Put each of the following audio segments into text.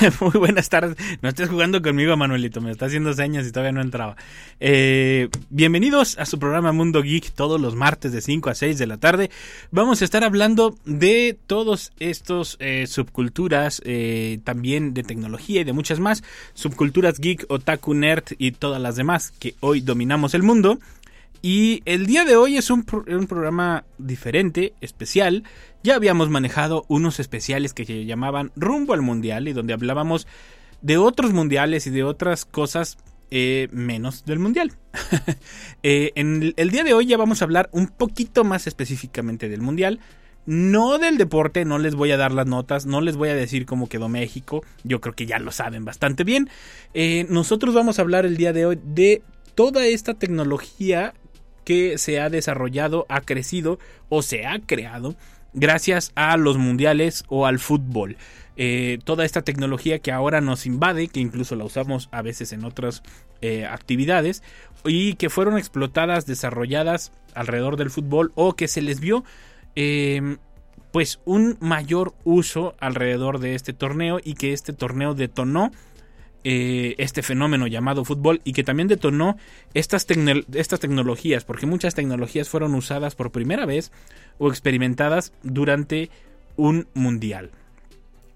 Muy buenas tardes. No estés jugando conmigo, Manuelito. Me está haciendo señas y todavía no entraba. Eh, bienvenidos a su programa Mundo Geek todos los martes de 5 a 6 de la tarde. Vamos a estar hablando de todos estos eh, subculturas, eh, también de tecnología y de muchas más. Subculturas geek, otaku, nerd y todas las demás que hoy dominamos el mundo. Y el día de hoy es un, un, programa diferente, especial. Ya habíamos manejado unos especiales que se llamaban Rumbo al Mundial y donde hablábamos de otros mundiales y de otras cosas eh, menos del mundial. eh, el día de hoy ya vamos a hablar un poquito más específicamente del mundial. No del deporte, no les voy a dar las notas, no les voy a decir cómo quedó México, yo creo que ya lo saben bastante bien. Eh, nosotros vamos a hablar el día de hoy de toda esta tecnología que se ha desarrollado, ha crecido o se ha creado gracias a los mundiales o al fútbol. Eh, toda esta tecnología que ahora nos invade, que incluso la usamos a veces en otras eh, actividades, y que fueron explotadas, desarrolladas alrededor del fútbol o que se les vio eh, pues un mayor uso alrededor de este torneo y que este torneo detonó eh, este fenómeno llamado fútbol y que también detonó estas, estas tecnologías, porque muchas tecnologías fueron usadas por primera vez o experimentadas durante un mundial.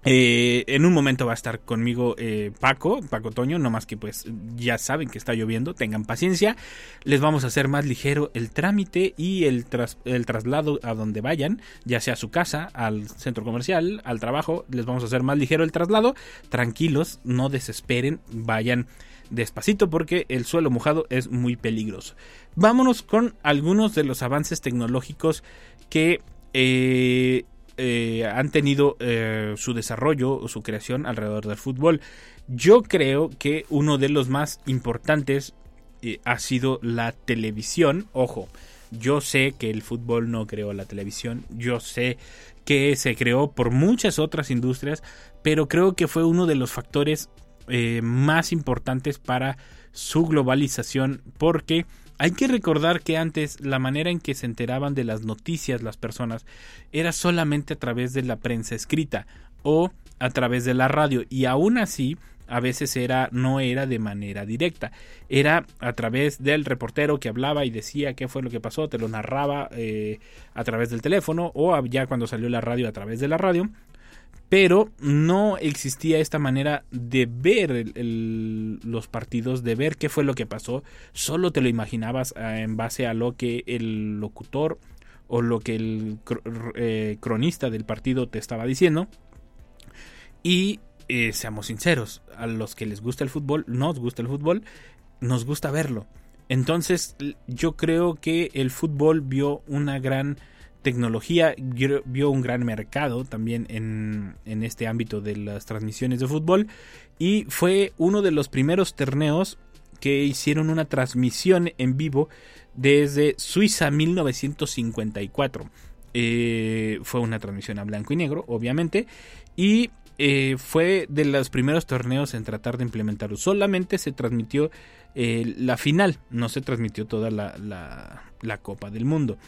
Eh, en un momento va a estar conmigo eh, Paco, Paco Toño, no más que pues ya saben que está lloviendo, tengan paciencia, les vamos a hacer más ligero el trámite y el, el traslado a donde vayan, ya sea a su casa, al centro comercial, al trabajo, les vamos a hacer más ligero el traslado, tranquilos, no desesperen, vayan despacito porque el suelo mojado es muy peligroso. Vámonos con algunos de los avances tecnológicos que... Eh, eh, han tenido eh, su desarrollo o su creación alrededor del fútbol. Yo creo que uno de los más importantes eh, ha sido la televisión. Ojo, yo sé que el fútbol no creó la televisión, yo sé que se creó por muchas otras industrias, pero creo que fue uno de los factores más importantes para su globalización porque hay que recordar que antes la manera en que se enteraban de las noticias las personas era solamente a través de la prensa escrita o a través de la radio y aún así a veces era no era de manera directa. Era a través del reportero que hablaba y decía qué fue lo que pasó te lo narraba eh, a través del teléfono o ya cuando salió la radio a través de la radio pero no existía esta manera de ver el, los partidos, de ver qué fue lo que pasó, solo te lo imaginabas eh, en base a lo que el locutor o lo que el eh, cronista del partido te estaba diciendo. Y eh, seamos sinceros, a los que les gusta el fútbol, nos gusta el fútbol, nos gusta verlo. Entonces yo creo que el fútbol vio una gran tecnología vio un gran mercado también en, en, este ámbito de las transmisiones de fútbol y fue uno de los primeros torneos que hicieron una transmisión en vivo desde Suiza 1954. Eh, fue una transmisión a blanco y negro, obviamente, y eh, fue de los primeros torneos en tratar de implementarlo. Solamente se transmitió eh, la final, no se transmitió toda la, la, la Copa del Mundo.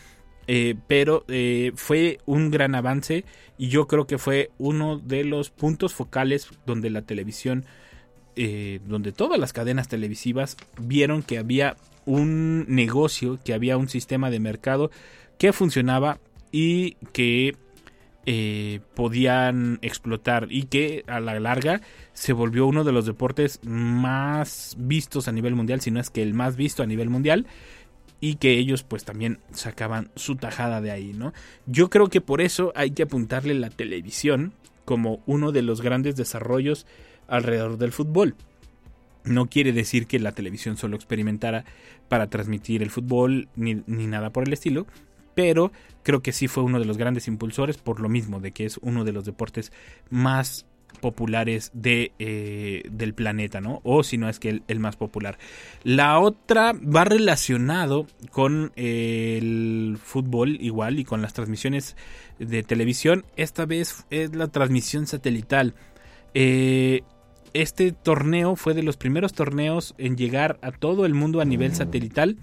Eh, pero eh, fue un gran avance y yo creo que fue uno de los puntos focales donde la televisión, eh, donde todas las cadenas televisivas vieron que había un negocio, que había un sistema de mercado que funcionaba y que podían explotar y que a la larga se volvió uno de los deportes más vistos a nivel mundial, si no es que el más visto a nivel mundial y que ellos pues también sacaban su tajada de ahí, ¿no? Yo creo que por eso hay que apuntarle la televisión como uno de los grandes desarrollos alrededor del fútbol. No quiere decir que la televisión solo experimentara para transmitir el fútbol ni, ni nada por el estilo, pero creo que sí fue uno de los grandes impulsores por lo mismo, de que es uno de los deportes más populares de, eh, del planeta, ¿no? O si no es que el, el, más popular. La otra va relacionado con el fútbol igual y con las transmisiones de televisión. Esta vez es la transmisión satelital. Eh, este torneo fue de los primeros torneos en llegar a todo el mundo a nivel satelital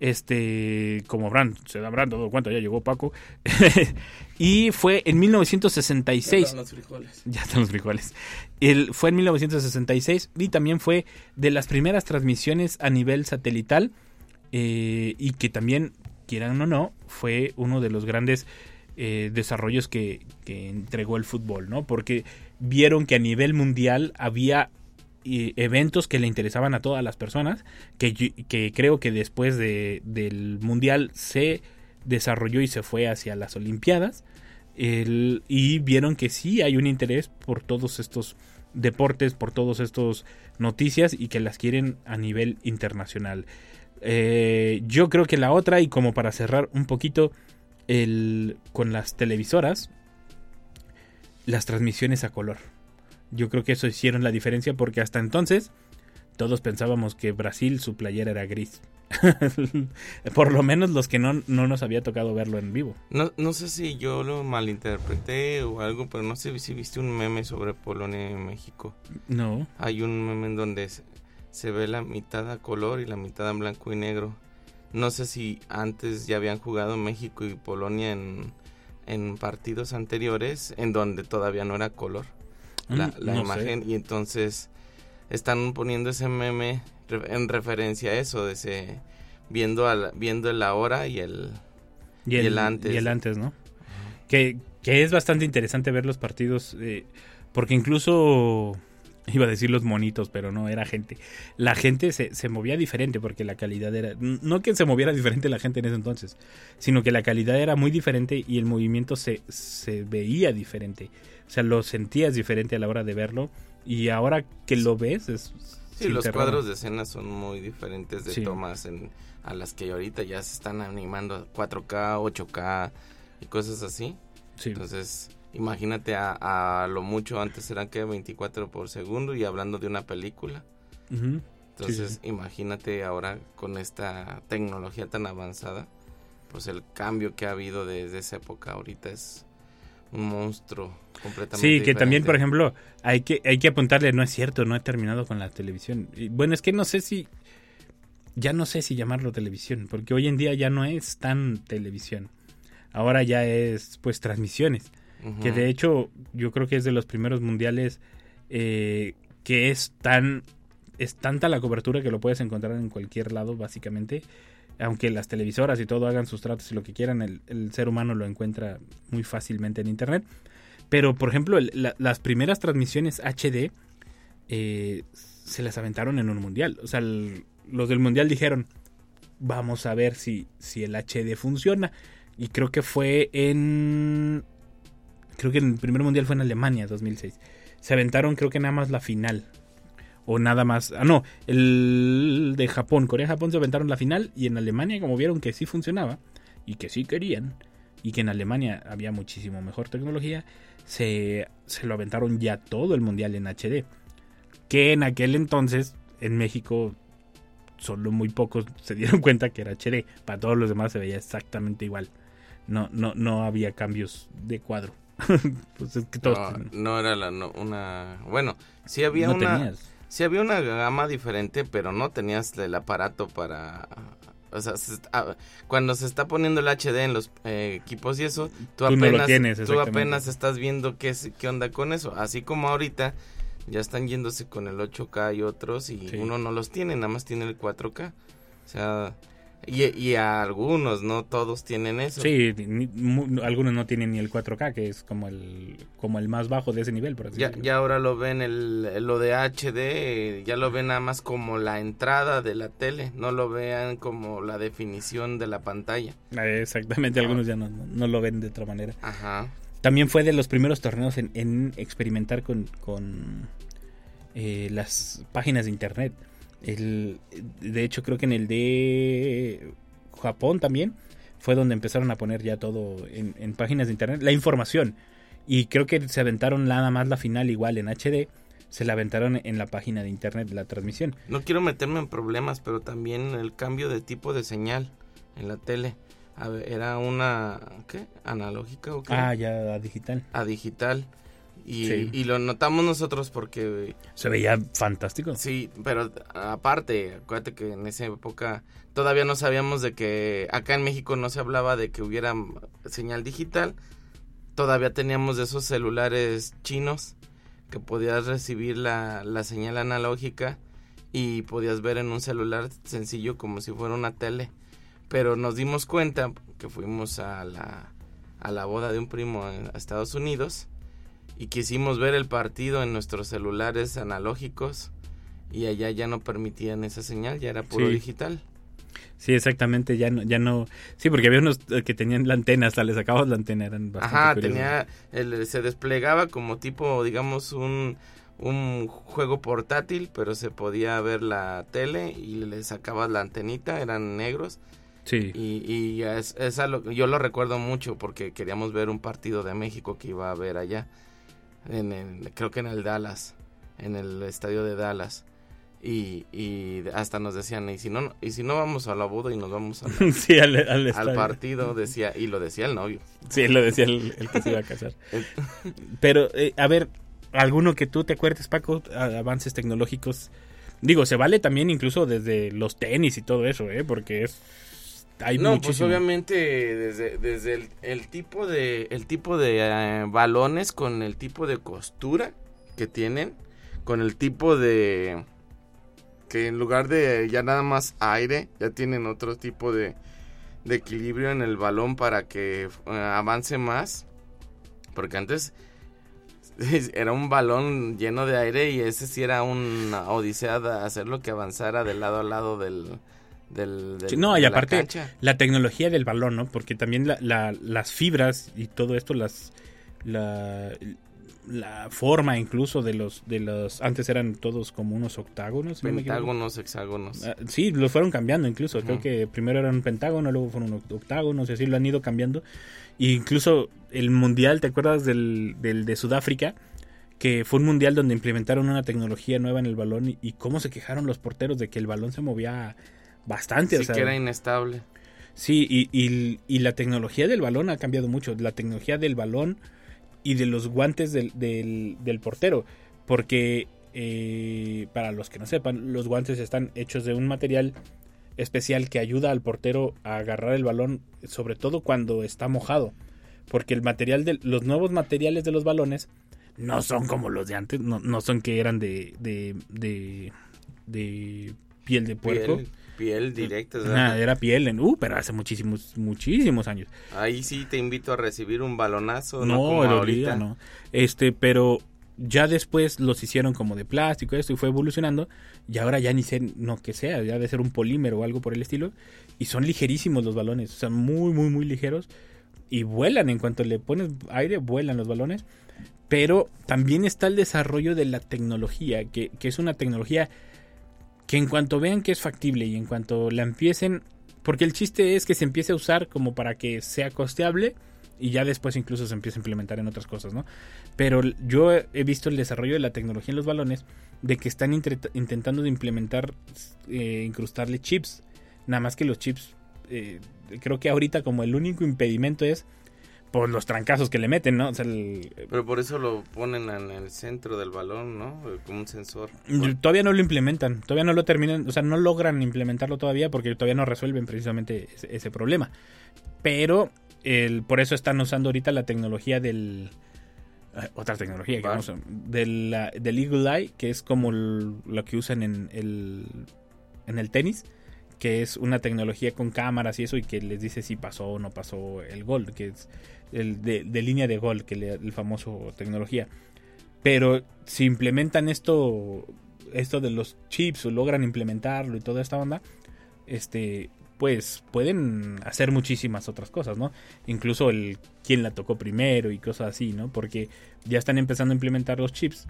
este como habrán se habrán dado cuenta ya llegó Paco. Y fue en 1966 ya están los frijoles. Ya están los frijoles. El, fue en 1966 y también fue de las primeras transmisiones a nivel satelital eh, y que también quieran o no fue uno de los grandes eh, desarrollos que, que entregó el fútbol no porque vieron que a nivel mundial había eventos que le interesaban a todas las personas, que, que creo que después de, del Mundial se desarrolló y se fue hacia las Olimpiadas, el, y vieron que sí hay un interés por todos estos deportes, por todos estos noticias y que las quieren a nivel internacional. Eh, yo creo que la otra, y como para cerrar un poquito el, con las televisoras, las transmisiones a color yo creo que eso hicieron la diferencia porque hasta entonces todos pensábamos que Brasil su playera era gris. Por lo menos los que no, no, nos había tocado verlo en vivo. No, no sé si yo lo malinterpreté o algo, pero no sé si viste un meme sobre Polonia y México. No. Hay un meme en donde se, se ve la mitad a color y la mitad en blanco y negro. No sé si antes ya habían jugado México y Polonia en, en partidos anteriores en donde todavía no era color la, Mm, la no imagen y entonces están poniendo ese meme en referencia a eso de ese viendo al, viendo el ahora y el Y el, Y el antes. y el antes, ¿no? Que, que es bastante interesante ver los partidos, eh, porque incluso, iba a decir los monitos, pero no, era gente. La gente se, se movía diferente porque la calidad era, no que se moviera diferente la gente en ese entonces, sino que la calidad era muy diferente y el movimiento se, se veía diferente. O sea, lo sentías diferente a la hora de verlo y ahora que lo ves es... Sí, los cuadros de escena son muy diferentes de Sí. tomas en, a las que ahorita ya se están animando a 4K, 8K y cosas así. Sí. Entonces, imagínate a, a lo mucho antes eran que 24 por segundo y hablando de una película. Entonces, sí. imagínate ahora con esta tecnología tan avanzada, pues el cambio que ha habido desde esa época ahorita es un monstruo completamente Sí, que también, por ejemplo, hay que, hay que apuntarle, no es cierto, no he terminado con la televisión. Y, bueno, es que no sé si, ya no sé si llamarlo televisión, porque hoy en día ya no es tan televisión. Ahora ya es, pues, transmisiones. Que de hecho, yo creo que es de los primeros mundiales eh, que es tan, es tanta la cobertura que lo puedes encontrar en cualquier lado, básicamente. Aunque las televisoras y todo hagan sus tratos y lo que quieran, el, el ser humano lo encuentra muy fácilmente en internet. Pero, por ejemplo, el- la- las primeras transmisiones HD eh, se las aventaron en un mundial. O sea, el- los del mundial dijeron, vamos a ver si, si el HD funciona. Y creo que fue en... Creo que el primer mundial fue en Alemania, 2006. Se aventaron creo que nada más la final. O nada más... Ah, no, el de Japón. Corea-Japón se aventaron la final. Y en Alemania, como vieron que sí funcionaba y que sí querían, y que en Alemania había muchísimo mejor tecnología, se, se lo aventaron ya todo el mundial en HD. Que en aquel entonces, en México, solo muy pocos se dieron cuenta que era HD. Para todos los demás se veía exactamente igual. No, no, no había cambios de cuadro. pues es que todos no, tienen- no era la no- una bueno sí había no una tenías. sí había una gama diferente pero no tenías el aparato para o sea se está- cuando se está poniendo el HD en los eh, equipos y eso tú Tú no lo apenas tienes, tú apenas estás viendo qué es- qué onda con eso así como ahorita ya están yéndose con el 8K y otros y Sí. uno no los tiene nada más tiene el 4K o sea y, y a algunos no todos tienen eso Sí, ni- mu- algunos no tienen ni el 4K, que es como el, como el más bajo de ese nivel, por así Ya, decirlo. ya ahora lo ven el, lo de HD, ya lo ven nada más como la entrada de la tele, no lo vean como la definición de la pantalla. Ah, Exactamente, algunos ya no, no- no lo ven de otra manera. Ajá. También fue de los primeros torneos en, en experimentar con, con eh, las páginas de internet. El, de hecho, creo que en el de Japón también fue donde empezaron a poner ya todo en, en páginas de internet, la información. Y creo que se aventaron nada más la final igual en HD, se la aventaron en la página de internet de la transmisión. No quiero meterme en problemas, pero también el cambio de tipo de señal en la tele. A ver, era una, ¿qué? ¿Analógica o qué? Ah, ya a digital. A digital. Y, Sí. y lo notamos nosotros porque Se veía fantástico. Sí, pero aparte, acuérdate que en esa época todavía no sabíamos de que acá en México no se hablaba de que hubiera señal digital. Todavía teníamos de esos celulares chinos que podías recibir la, la señal analógica y podías ver en un celular sencillo como si fuera una tele. Pero nos dimos cuenta que fuimos a la, a la boda de un primo en a Estados Unidos y quisimos ver el partido en nuestros celulares analógicos y allá ya no permitían esa señal, ya era puro Sí. digital. Sí, exactamente, ya no, ya no, sí, porque había unos eh, que tenían la antena, hasta les sacabas la antena, eran bastante Ajá, curiosos. tenía, el- se desplegaba como tipo, digamos, un, un juego portátil, pero se podía ver la tele y le sacabas la antenita, eran negros. Sí. Y, y es, es algo- yo lo recuerdo mucho porque queríamos ver un partido de México que iba a ver allá, en el, creo que en el Dallas, en el estadio de Dallas. Y, y hasta nos decían, y si no, y si no vamos a la boda y nos vamos a la- sí, al, al al estadio. partido, decía, y lo decía el novio. Sí, lo decía el, el que se iba a casar. Pero, eh, a ver, alguno que tú te acuerdes, Paco, avances tecnológicos. Digo, se vale también incluso desde los tenis y todo eso, ¿eh? Porque es... Hay no, pues obviamente desde, desde el, el tipo de el tipo de eh, balones con el tipo de costura que tienen, con el tipo de que en lugar de ya nada más aire, ya tienen otro tipo de, de equilibrio en el balón para que eh, avance más. Porque antes era un balón lleno de aire y ese sí era una odisea de hacerlo que avanzara de lado a lado del, del, no, y la aparte la tecnología del balón, ¿no? Porque también la- la- las fibras y todo esto, las la, forma incluso de los de los antes eran todos como unos octágonos, no. Pentágonos, hexágonos. Ah, sí, los fueron cambiando incluso. Creo que primero eran un pentágono, luego fueron oct- octágonos, y así lo han ido cambiando. Y incluso el mundial, ¿te acuerdas del, del de Sudáfrica? Que fue un mundial donde implementaron una tecnología nueva en el balón y, y cómo se quejaron los porteros de que el balón se movía bastante. Sí o sea, que era inestable. Sí, y, y- y la tecnología del balón ha cambiado mucho. La tecnología del balón y de los guantes del, del- del portero. Porque, eh, para los que no sepan, los guantes están hechos de un material especial que ayuda al portero a agarrar el balón, sobre todo cuando está mojado. Porque el material de los nuevos materiales de los balones no son como los de antes, no, no son que eran de, de, de, de piel de puerco. Piel, piel directa. era piel en, uh, pero hace muchísimos, muchísimos años. Ahí sí te invito a recibir un balonazo. No, No, como el ahorita. ahorita no. Este, pero ya después los hicieron como de plástico esto y fue evolucionando y ahora ya ni sé no que sea, ya debe ser un polímero o algo por el estilo y son ligerísimos los balones, o sea, muy muy muy ligeros y vuelan en cuanto le pones aire, vuelan los balones. Pero también está el desarrollo de la tecnología, que, que es una tecnología que en cuanto vean que es factible y en cuanto la empiecen, porque el chiste es que se empiece a usar como para que sea costeable y ya después incluso se empieza a implementar en otras cosas, ¿no? Pero yo he visto el desarrollo de la tecnología en los balones de que están intentando de implementar, eh, incrustarle chips, nada más que los chips, eh, creo que ahorita como el único impedimento es por los trancazos que le meten, ¿no? O sea, el- Pero por eso lo ponen en el centro del balón, ¿no? Como un sensor. Todavía no lo implementan, todavía no lo terminan, o sea, no logran implementarlo todavía porque todavía no resuelven precisamente ese, ese problema. Pero el, por eso están usando ahorita la tecnología del... Otra tecnología que vamos a- del, la- del Eagle Eye, que es como el- lo que usan en el, en el tenis, que es una tecnología con cámaras y eso, y que les dice si pasó o no pasó el gol, que es el de, línea de gol, que le, el famoso tecnología. Pero si implementan esto, esto de los chips o logran implementarlo y toda esta onda, este, pues pueden hacer muchísimas otras cosas, ¿no? Incluso el quién la tocó primero y cosas así, ¿no? Porque ya están empezando a implementar los chips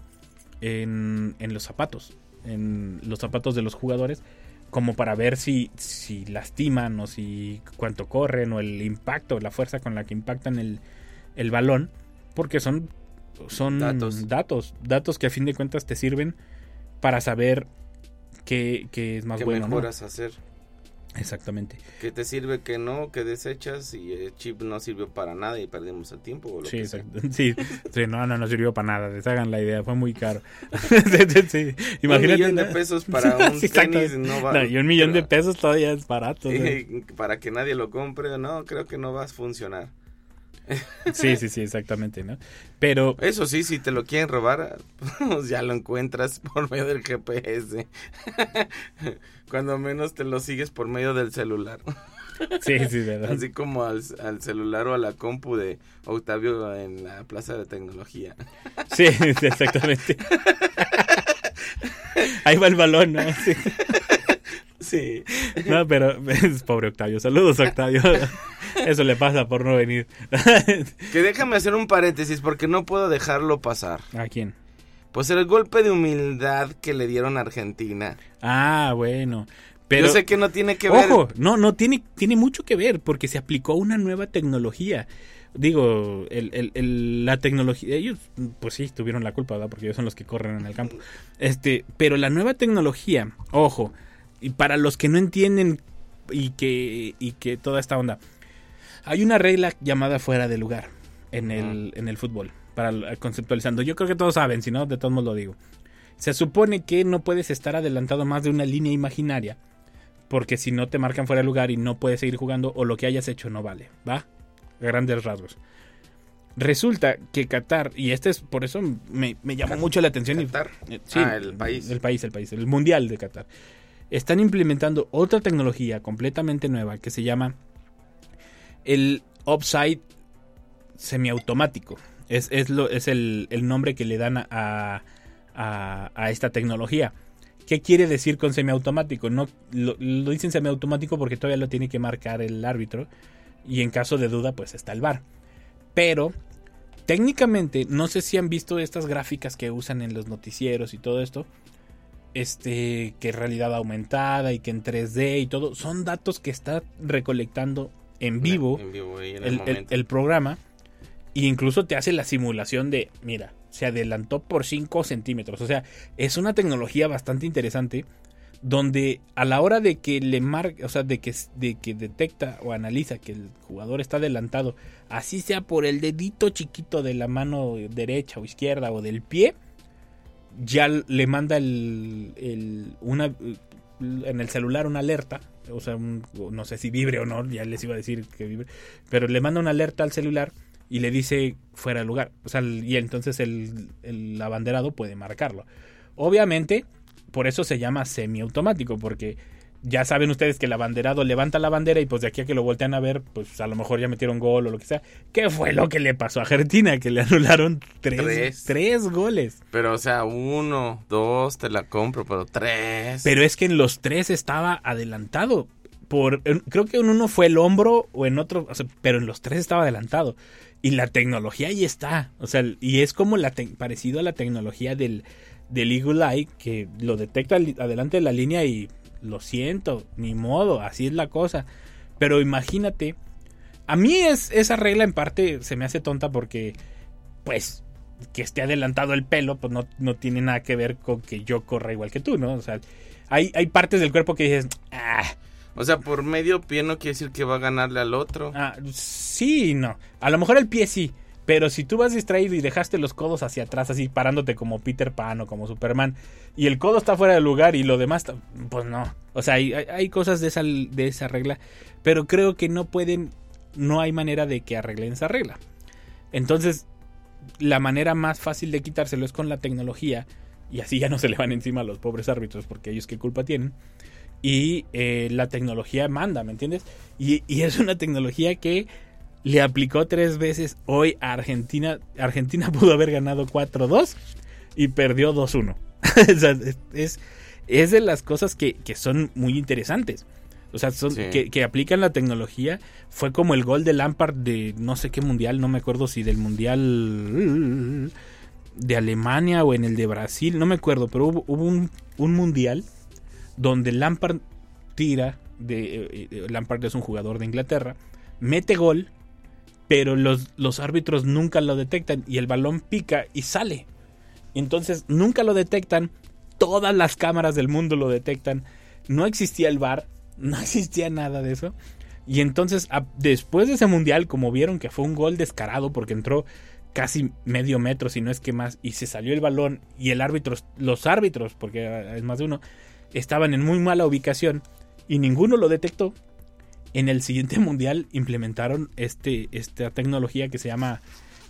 en, en los zapatos, en los zapatos de los jugadores, como para ver si, si lastiman o si cuánto corren o el impacto, la fuerza con la que impactan el, el balón, porque son, son Datos. datos, datos que a fin de cuentas te sirven para saber qué, qué es más ¿Qué bueno. ¿no? mejoras hacer? Exactamente. ¿Qué te sirve, que no, que desechas y el chip no sirvió para nada y perdimos el tiempo? O lo Sí, que sea? Sí, sí, no, no, no sirvió para nada. Deshagan la idea, fue muy caro. Sí, sí. Imagínate. millón de pesos para un tenis no va- No, y un millón de pero- pesos todavía es barato. para que nadie lo compre, no, creo que no va a funcionar. Sí, sí, sí, exactamente, ¿no? Pero Eso sí, si te lo quieren robar, pues ya lo encuentras por medio del GPS. Cuando menos te lo sigues por medio del celular. sí, sí, verdad. Así como al, al celular o a la compu de Octavio en la Plaza de Tecnología. Sí, exactamente. Ahí va el balón, ¿no? Sí. Sí. No, pero es pobre Octavio. Saludos, Octavio. Eso le pasa por no venir. Que déjame hacer un paréntesis porque no puedo dejarlo pasar. ¿A quién? Pues el golpe de humildad que le dieron a Argentina. Ah, bueno. Pero Yo sé que no tiene que ver. Ojo, no, no, tiene, tiene mucho que ver porque se aplicó una nueva tecnología. Digo, el, el- el- la tecnología, ellos, pues sí, tuvieron la culpa, ¿verdad? Porque ellos son los que corren en el campo. Este, pero la nueva tecnología, ojo, y para los que no entienden y que, y que toda esta onda, hay una regla llamada fuera de lugar en el, en el fútbol, para conceptualizando. Yo creo que todos saben, si no, de todos modos lo digo. Se supone que no puedes estar adelantado más de una línea imaginaria porque si no te marcan fuera de lugar y no puedes seguir jugando o lo que hayas hecho no vale, ¿va? A grandes rasgos. Resulta que Qatar, y este es por eso me, me llamó mucho la atención. Qatar. eh, sí, Ah, el país. El país, el país, el mundial de Qatar. Están implementando otra tecnología completamente nueva que se llama el offside semiautomático. Es, es, lo, es el, el nombre que le dan a, a, esta tecnología. ¿Qué quiere decir con semiautomático? No, lo, lo dicen semiautomático porque todavía lo tiene que marcar el árbitro. Y en caso de duda, pues está el VAR. Pero, técnicamente, no sé si han visto estas gráficas que usan en los noticieros y todo esto. Este, que realidad aumentada y que en 3D y todo. Son datos que está recolectando en vivo En vivo ahí en el, el, el- momento. el programa e incluso te hace la simulación de, mira, se adelantó por 5 centímetros. O sea, es una tecnología bastante interesante donde a la hora de que le marca, o sea, de que, de que detecta o analiza que el jugador está adelantado, así sea por el dedito chiquito de la mano derecha o izquierda o del pie, ya le manda el, el- una en el celular una alerta, o sea, no sé si vibre o no, ya les iba a decir que vibre, pero le manda una alerta al celular y le dice fuera de lugar, o sea, y entonces el, el abanderado puede marcarlo. Obviamente, por eso se llama semiautomático, porque ya saben ustedes que el abanderado levanta la bandera y pues de aquí a que lo voltean a ver, pues a lo mejor ya metieron gol o lo que sea. ¿Qué fue lo que le pasó a Argentina? Que le anularon tres, Tres. tres goles. Pero, o sea, uno, dos, te la compro, pero tres. Pero es que en los tres estaba adelantado. Por, creo que en uno fue el hombro o en otro, o sea, pero en los tres estaba adelantado. Y la tecnología ahí está. O sea, y es como la parecido a la tecnología del, del Eagle Eye, que lo detecta adelante de la línea y lo siento, ni modo, así es la cosa. Pero imagínate, a mí es, esa regla en parte se me hace tonta porque, pues, que esté adelantado el pelo, pues no, no tiene nada que ver con que yo corra igual que tú, ¿no? O sea, hay, hay partes del cuerpo que dices, ah, O sea, por medio pie no quiere decir que va a ganarle al otro. ah, sí, no. A lo mejor el pie sí, pero si tú vas distraído y dejaste los codos hacia atrás, así parándote como Peter Pan o como Superman, y el codo está fuera de lugar y lo demás, pues no. O sea, hay, hay- cosas de esa, de esa regla, pero creo que no pueden, no hay manera de que arreglen esa regla. Entonces, la manera más fácil de quitárselo es con la tecnología, y así ya no se le van encima a los pobres árbitros, porque ellos qué culpa tienen. Y eh, la tecnología manda, ¿me entiendes? Y es una tecnología que le aplicó tres veces hoy a Argentina. Argentina pudo haber ganado 4-2 y perdió 2-1. O sea, es, es, de las cosas que, que son muy interesantes. O sea, son, Sí. que, que aplican la tecnología. Fue como el gol de Lampard de no sé qué mundial, no me acuerdo si del mundial de Alemania o en el de Brasil, no me acuerdo, pero hubo, hubo un, un mundial donde Lampard tira, de, eh, eh, Lampard es un jugador de Inglaterra, mete gol, pero los, los árbitros nunca lo detectan y el balón pica y sale. Entonces nunca lo detectan, todas las cámaras del mundo lo detectan, no existía el VAR, no existía nada de eso. Y entonces, después de ese mundial, como vieron que fue un gol descarado porque entró casi medio metro, si no es que más, y se salió el balón y el árbitro, los árbitros, porque es más de uno, estaban en muy mala ubicación y ninguno lo detectó. En el siguiente mundial implementaron este, esta tecnología que se llama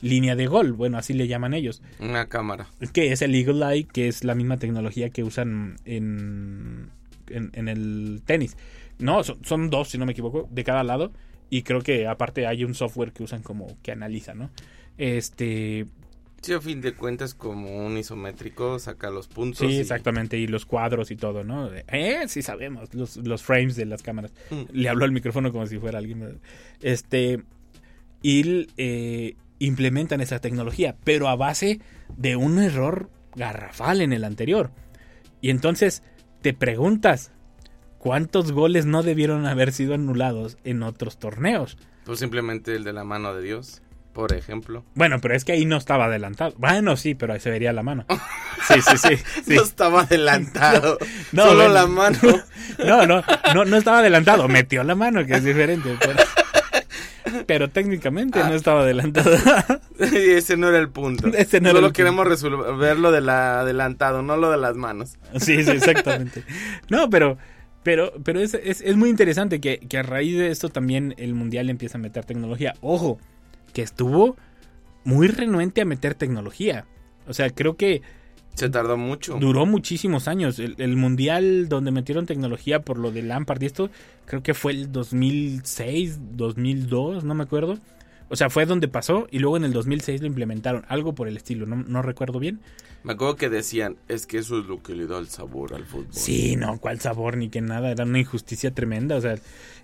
línea de gol, bueno, así le llaman ellos, Una cámara. que es el Eagle Eye, que es la misma tecnología que usan en, en, en el tenis. No, son, son dos, si no me equivoco, de cada lado. Y creo que aparte hay un software que usan como que analiza, ¿no? Este, Sí, a fin de cuentas, como un isométrico, saca los puntos. sí, y- exactamente, y los cuadros y todo, ¿no? Eh, sí sabemos, los, los frames de las cámaras. Mm. Le habló al micrófono como si fuera alguien. Este, y eh, implementan esa tecnología, pero a base de un error garrafal en el anterior. Y entonces te preguntas, ¿cuántos goles no debieron haber sido anulados en otros torneos? Pues simplemente el de la mano de Dios, por ejemplo. Bueno, pero es que ahí no estaba adelantado. Bueno, sí, pero ahí se vería la mano. Sí, sí, sí. sí. No estaba adelantado. No, Solo bueno. la mano. No, no, no, no estaba adelantado. Metió la mano, que es diferente. Pero, pero técnicamente no estaba adelantado. Ese no era el punto. Ese no era Solo el punto. queremos resolver lo del adelantado, no lo de las manos. Sí, sí, exactamente. No, pero, pero, pero es, es, es muy interesante que, que a raíz de esto también el mundial empieza a meter tecnología. Ojo, que estuvo muy renuente a meter tecnología. O sea, creo que Se tardó mucho. duró muchísimos años. El, el mundial donde metieron tecnología por lo de Lampard y esto, creo que fue el 2006, 2002, no me acuerdo. O sea, fue donde pasó y luego en el 2006 lo implementaron, algo por el estilo, no, no recuerdo bien. Me acuerdo que decían, es que eso es lo que le da el sabor al fútbol. Sí, no, cuál sabor ni que nada, era una injusticia tremenda, o sea,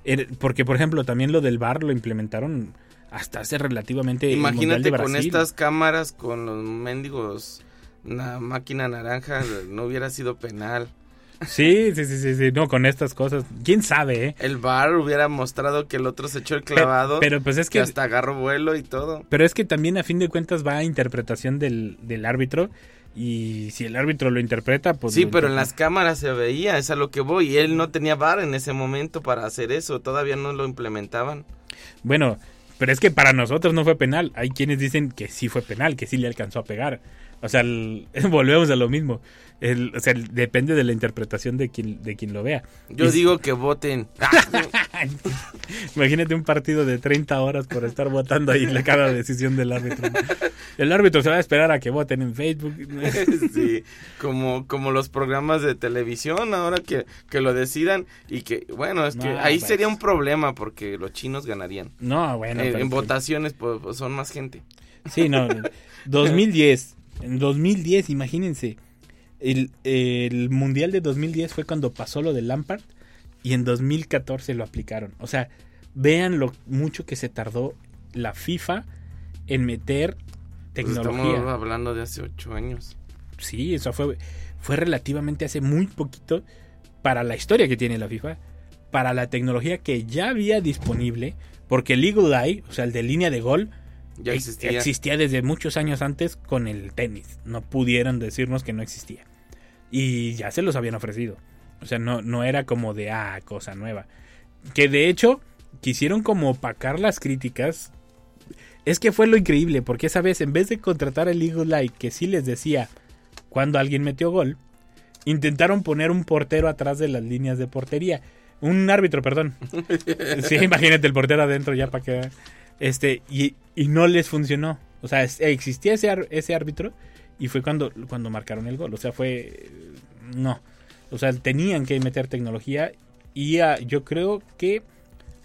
era- porque por ejemplo también lo del bar lo implementaron hasta hace relativamente el Imagínate con estas cámaras, con los mendigos, una máquina naranja, no hubiera sido penal. Sí, sí, sí, sí, sí, no, con estas cosas, quién sabe, ¿eh? El bar hubiera mostrado que el otro se echó el clavado, Pero pues es que que hasta agarró vuelo y todo. Pero es que también a fin de cuentas va a interpretación del, del árbitro. Y si el árbitro lo interpreta, pues... Sí, pero en las cámaras se veía, es a lo que voy. Y él no tenía bar en ese momento para hacer eso, todavía no lo implementaban. Bueno, pero es que para nosotros no fue penal. Hay quienes dicen que sí fue penal, que sí le alcanzó a pegar. O sea, el- volvemos a lo mismo. El- o sea, el- depende de la interpretación de quien, de quien lo vea. Yo Y- digo que voten. Imagínate un partido de 30 horas por estar votando ahí la cada decisión del árbitro. El árbitro se va a esperar a que voten en Facebook. sí, como, como los programas de televisión, ahora que, que lo decidan. Y que, bueno, es que No, ahí pues. sería un problema porque los chinos ganarían. No, bueno. Eh, en votaciones pues, son más gente. Sí, no. 2010. En 2010, imagínense. El, el Mundial de 2010 fue cuando pasó lo de Lampard y en 2014 lo aplicaron. O sea, vean lo mucho que se tardó la FIFA en meter Pues tecnología. estamos hablando de hace ocho años. Sí, eso fue, fue relativamente hace muy poquito para la historia que tiene la FIFA, para la tecnología que ya había disponible, porque el Eagle Eye, o sea, el de línea de gol, Ya ex- existía. existía desde muchos años antes con el tenis. No pudieron decirnos que no existía. Y ya se los habían ofrecido. O sea, no, no era como de, ah, cosa nueva. Que de hecho, quisieron como opacar las críticas. Es que fue lo increíble, porque esa vez, en vez de contratar al Eagle Eye, que sí les decía cuando alguien metió gol, intentaron poner un portero atrás de las líneas de portería. Un árbitro, perdón. Sí, imagínate el portero adentro ya para que... Este, y, y no les funcionó. O sea, existía ese, ese árbitro y fue cuando, cuando marcaron el gol. O sea, fue... No. O sea, tenían que meter tecnología y ah, yo creo que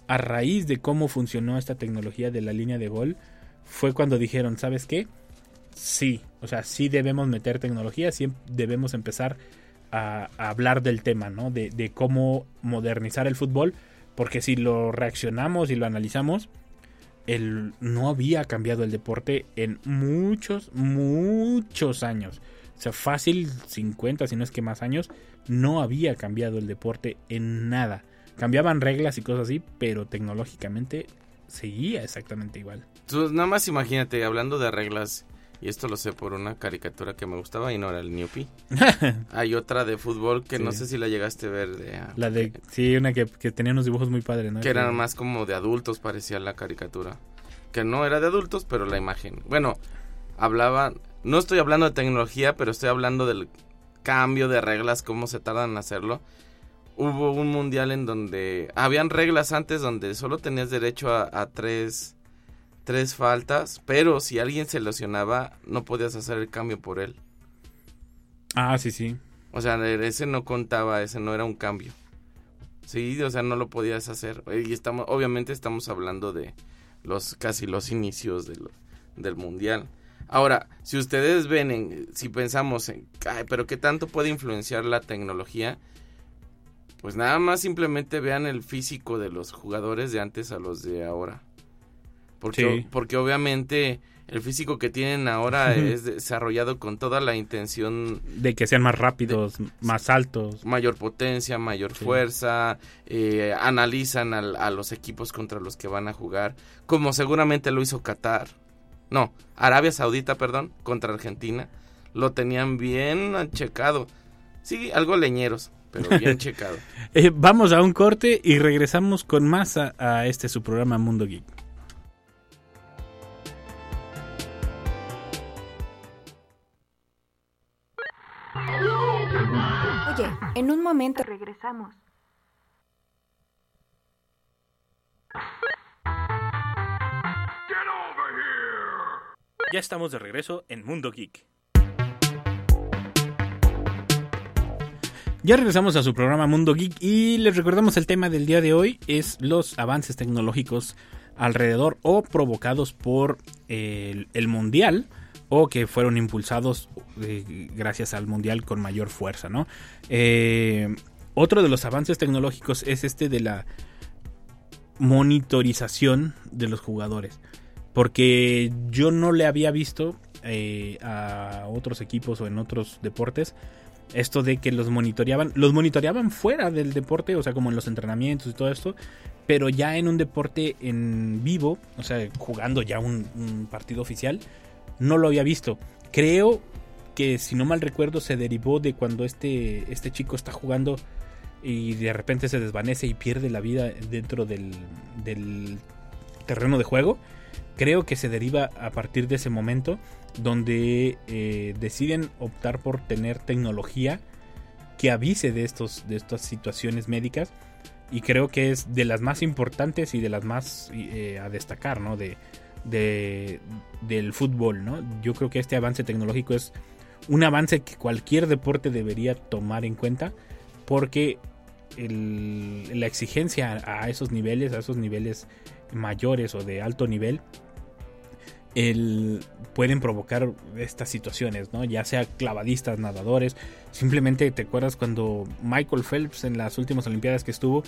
a raíz de cómo funcionó esta tecnología de la línea de gol, fue cuando dijeron, ¿sabes qué? Sí, o sea, sí debemos meter tecnología, sí debemos empezar a, a hablar del tema, ¿no? De, de cómo modernizar el fútbol, porque si lo reaccionamos y lo analizamos, el, no había cambiado el deporte en muchos, muchos años. O sea, fácil 50, si no es que más años, no había cambiado el deporte en nada. Cambiaban reglas y cosas así, pero tecnológicamente seguía exactamente igual. Tú nada más imagínate, hablando de reglas, y esto lo sé por una caricatura que me gustaba y no era el Newpie. Hay otra de fútbol que no sé si la llegaste a ver. De, ah, La de, sí, una que, que tenía unos dibujos muy padres, ¿no? Que eran más como de adultos, parecía la caricatura. Que no era de adultos, pero la imagen. Bueno, hablaba. No estoy hablando de tecnología, pero estoy hablando del cambio de reglas, cómo se tardan en hacerlo. Hubo un mundial en donde. Habían reglas antes donde solo tenías derecho a, a tres. Tres faltas, pero si alguien se lesionaba, no podías hacer el cambio por él. Ah, sí, sí. O sea, ese no contaba, ese no era un cambio. Sí, o sea, no lo podías hacer. Y estamos, obviamente estamos hablando de los casi los inicios del, del mundial. Ahora, si ustedes ven, en, si pensamos en, "Ay, pero qué tanto puede influenciar la tecnología, pues nada más simplemente vean el físico de los jugadores de antes a los de ahora. Porque, Sí. porque obviamente el físico que tienen ahora es desarrollado con toda la intención De que sean más rápidos, más altos. mayor potencia, mayor Sí. fuerza, eh, analizan al- a los equipos contra los que van a jugar, como seguramente lo hizo Qatar, no, Arabia Saudita, perdón, contra Argentina, lo tenían bien checado, sí, algo leñeros, pero bien checado. Eh, vamos a un corte y regresamos con más a, a este su programa Mundo Geek. En un momento regresamos. Ya estamos de regreso en Mundo Geek. Ya regresamos a su programa Mundo Geek y les recordamos el tema del día de hoy es los avances tecnológicos alrededor o provocados por el, el mundial o que fueron impulsados eh, gracias al mundial con mayor fuerza, ¿no? Eh, otro de los avances tecnológicos es este de la monitorización de los jugadores. Porque yo no le había visto eh, a otros equipos o en otros deportes esto de que los monitoreaban, los monitoreaban fuera del deporte, o sea, como en los entrenamientos y todo esto, pero ya en un deporte en vivo, o sea, jugando ya un, un partido oficial, no lo había visto. Creo que si no mal recuerdo se derivó de cuando este, este chico está jugando y de repente se desvanece y pierde la vida dentro del, del terreno de juego. Creo que se deriva a partir de ese momento donde eh, deciden optar por tener tecnología que avise de, estos, de estas situaciones médicas y creo que es de las más importantes y de las más eh, a destacar ¿no? de, de, del fútbol. ¿no? Yo creo que este avance tecnológico es un avance que cualquier deporte debería tomar en cuenta porque la exigencia a esos niveles, a esos niveles mayores o de alto nivel, el, pueden provocar estas situaciones, ¿no? Ya sea clavadistas, nadadores. Simplemente te acuerdas cuando Michael Phelps en las últimas Olimpiadas que estuvo,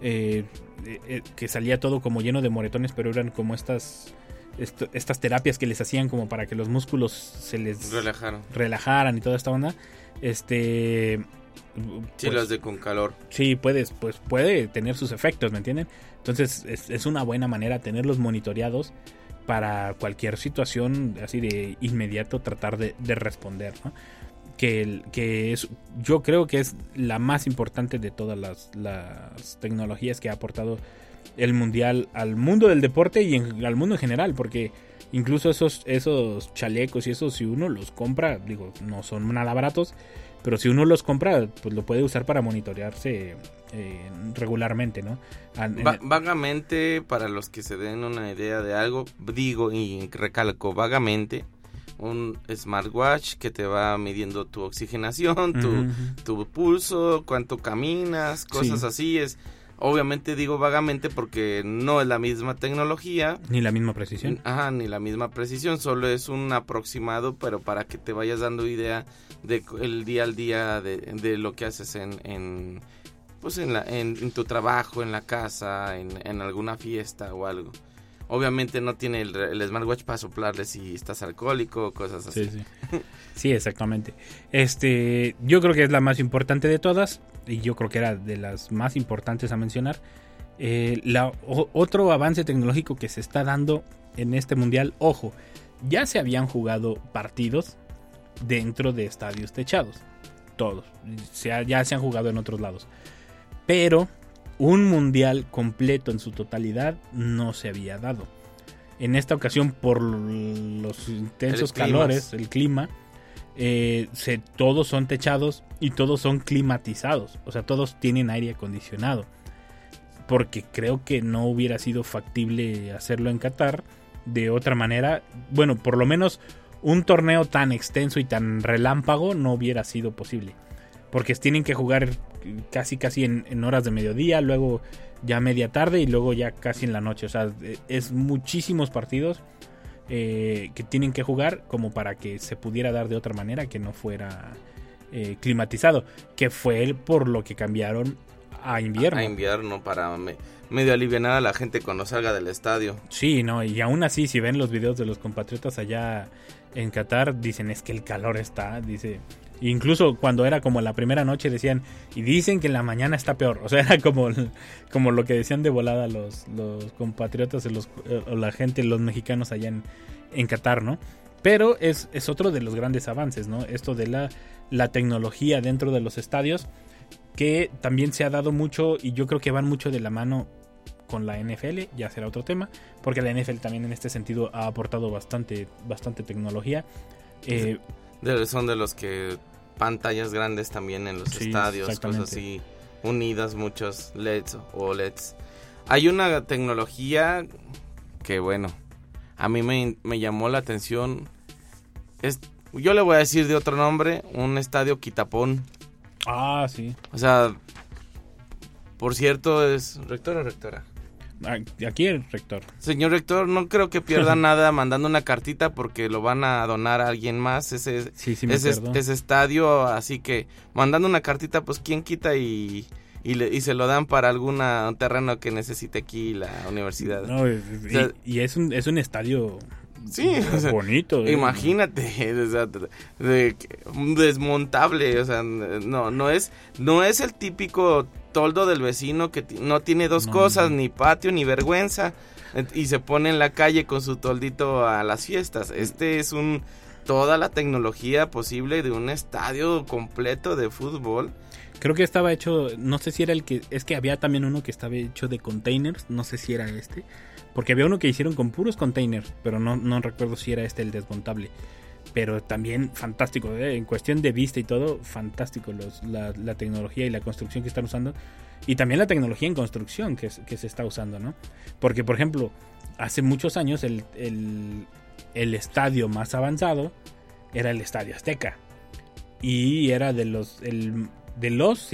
eh, eh, que salía todo como lleno de moretones, pero eran como estas, esto, estas terapias que les hacían como para que los músculos se les Relajaron. relajaran y toda esta onda. Este. Sí, las de con calor. Sí, puedes, pues puede tener sus efectos, ¿me entienden? Entonces es, es una buena manera tenerlos monitoreados para cualquier situación así de inmediato tratar de, de responder, ¿no? Que, que es, yo creo que es la más importante de todas las, las tecnologías que ha aportado el mundial al mundo del deporte y en- al mundo en general, porque incluso esos, esos chalecos y esos, si uno los compra, digo, no son nada baratos, pero si uno los compra, pues lo puede usar para monitorearse eh, regularmente, ¿no? An- en- Va- vagamente, para los que se den una idea de algo, digo y recalco vagamente, un smartwatch que te va midiendo tu oxigenación, tu, tu pulso, cuánto caminas, cosas Sí. así es. Obviamente digo vagamente porque no es la misma tecnología, Ni la misma precisión. Ajá, ni la misma precisión, solo es un aproximado, pero para que te vayas dando idea de cu- el día al día de, de lo que haces en, en pues en, la, en, en tu trabajo, en la casa, en, en alguna fiesta o algo. Obviamente no tiene el, el smartwatch para soplarle si estás alcohólico o cosas así. Sí, sí. Sí, exactamente. Este, yo creo que es la más importante de todas. Y yo creo que era de las más importantes a mencionar, eh, la, o- otro avance tecnológico que se está dando en este mundial, ojo, ya se habían jugado partidos dentro de estadios techados, todos, se ha- ya se han jugado en otros lados, pero un mundial completo en su totalidad no se había dado. En esta ocasión, por los intensos El calores, el clima, eh, se, todos son techados y todos son climatizados. O sea, todos tienen aire acondicionado. Porque creo que no hubiera sido factible hacerlo en Qatar de otra manera. Bueno, por lo menos un torneo tan extenso y tan relámpago no hubiera sido posible. Porque tienen que jugar casi casi en, en horas de mediodía, luego ya media tarde y luego ya casi en la noche. O sea, es muchísimos partidos eh, que tienen que jugar como para que se pudiera dar de otra manera que no fuera eh, climatizado. Que fue por lo que cambiaron a invierno. A invierno para me- medio aliviar a la gente cuando salga del estadio. Sí, no, y aún así, si ven los videos de los compatriotas allá en Qatar, dicen es que el calor está, dice. Incluso cuando era como la primera noche decían, y dicen que en la mañana está peor. O sea, era como, como lo que decían de volada los, los compatriotas los, eh, o la gente, los mexicanos allá en, en Qatar, ¿no? Pero es, es otro de los grandes avances, ¿no? Esto de la, la tecnología dentro de los estadios, que también se ha dado mucho y yo creo que van mucho de la mano con la NFL, ya será otro tema, porque la NFL también en este sentido ha aportado bastante, bastante tecnología. Eh, son de los que pantallas grandes también en los Sí, estadios, cosas así, unidas muchos LEDs o OLEDs. Hay una tecnología que bueno, a mí me, me llamó la atención. Es, yo le voy a decir de otro nombre, un estadio quitapón. ah, sí. O sea, por cierto, es rector o rectora. Aquí el rector. Señor rector, no creo que pierda nada mandando una cartita porque lo van a donar a alguien más ese, Sí, ese, estadio, así que mandando una cartita, pues quién quita y, y, le- y se lo dan para algún terreno que necesite aquí la universidad. No, y, O sea, y es un, es un estadio Sí, o sea, bonito. eh. Imagínate, o sea, desmontable, o sea, no, no es, no es el típico toldo del vecino que no tiene dos No, cosas, no. ni patio ni vergüenza, y se pone en la calle con su toldito a las fiestas. Este es un toda la tecnología posible de un estadio completo de fútbol. Creo que estaba hecho, no sé si era el que, es que había también uno que estaba hecho de containers, no sé si era este, porque había uno que hicieron con puros containers, pero no, no recuerdo si era este el desmontable. Pero también fantástico, ¿eh? en cuestión de vista y todo, fantástico la, tecnología y la construcción que están usando. Y también la tecnología en construcción que, se está usando, ¿no? Porque, por ejemplo, hace muchos años el, el, estadio más avanzado era el Estadio Azteca. Y era de los, el, de los,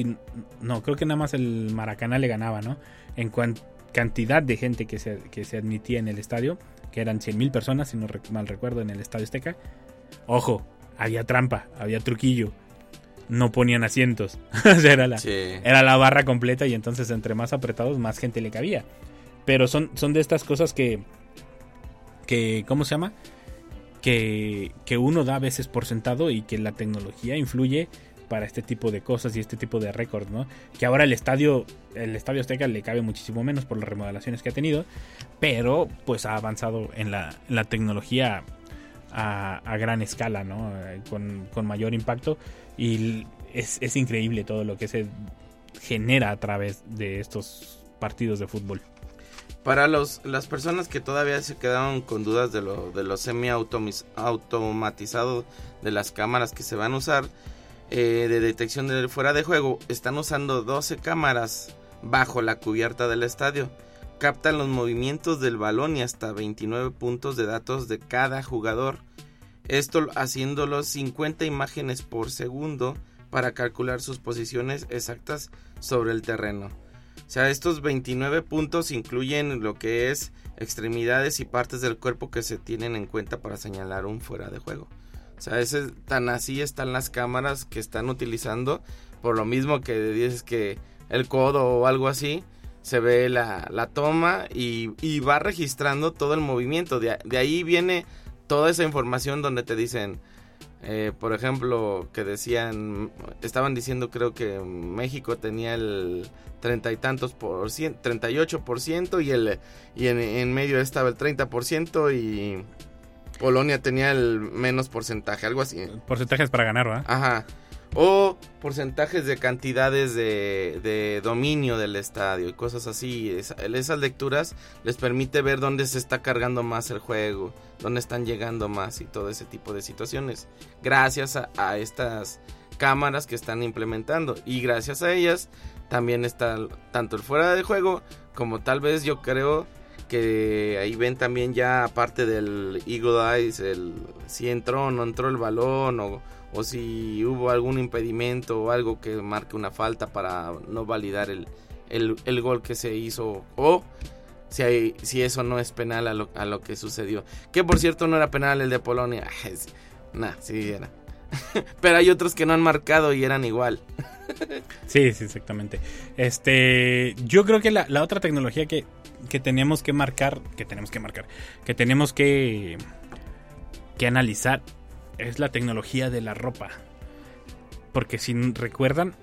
no, creo que nada más el Maracaná le ganaba, ¿no? En cuan- cantidad de gente que se, que se admitía en el estadio, que eran 100.000 personas, si no mal recuerdo, en el Estadio Azteca. Ojo, había trampa, había truquillo. No ponían asientos. Era la, Sí. era la barra completa y entonces entre más apretados más gente le cabía. Pero son, son de estas cosas que, que ¿cómo se llama? Que, que uno da a veces por sentado y que la tecnología influye para este tipo de cosas y este tipo de récords, ¿no? Que ahora el estadio, el estadio Azteca le cabe muchísimo menos por las remodelaciones que ha tenido, pero pues ha avanzado en la, tecnología a, gran escala, ¿no? Con, mayor impacto y es, es increíble todo lo que se genera a través de estos partidos de fútbol. Para los, las personas que todavía se quedaron con dudas de lo, de lo semi-automatizado de las cámaras que se van a usar eh, de detección de fuera de juego, están usando 12 cámaras bajo la cubierta del estadio. Captan los movimientos del balón y hasta 29 puntos de datos de cada jugador. Esto haciéndolo 50 imágenes por segundo para calcular sus posiciones exactas sobre el terreno. O sea, estos 29 puntos incluyen lo que es extremidades y partes del cuerpo que se tienen en cuenta para señalar un fuera de juego. O sea, ese, tan así están las cámaras que están utilizando. Por lo mismo que dices que el codo o algo así, se ve la, la toma y, y va registrando todo el movimiento. De, de ahí viene toda esa información donde te dicen, Eh, por ejemplo, que decían, estaban diciendo creo que México tenía el treinta y tantos por ciento, 38 por ciento y, el, y en, en medio estaba el 30 por ciento y Polonia tenía el menos porcentaje, algo así. Porcentajes para ganar, ¿verdad? Ajá. O porcentajes de cantidades de, de dominio del estadio y cosas así. Esa- esas lecturas les permite ver dónde se está cargando más el juego, dónde están llegando más y todo ese tipo de situaciones. Gracias a, a estas cámaras que están implementando. Y gracias a ellas también está tanto el fuera de juego como tal vez yo creo que ahí ven también ya aparte del Eagle Eyes el si entró o no entró el balón o, o si hubo algún impedimento o algo que marque una falta para no validar el, el, el gol que se hizo o si, hay, si eso no es penal a lo, a lo que sucedió. Que por cierto no era penal el de Polonia. Nah, sí era. Pero hay otros que no han marcado y eran igual. Sí, sí, exactamente. Este, yo creo que la, la otra tecnología que, que tenemos que marcar, que tenemos que marcar, que tenemos que, que analizar es la tecnología de la ropa. Porque si recuerdan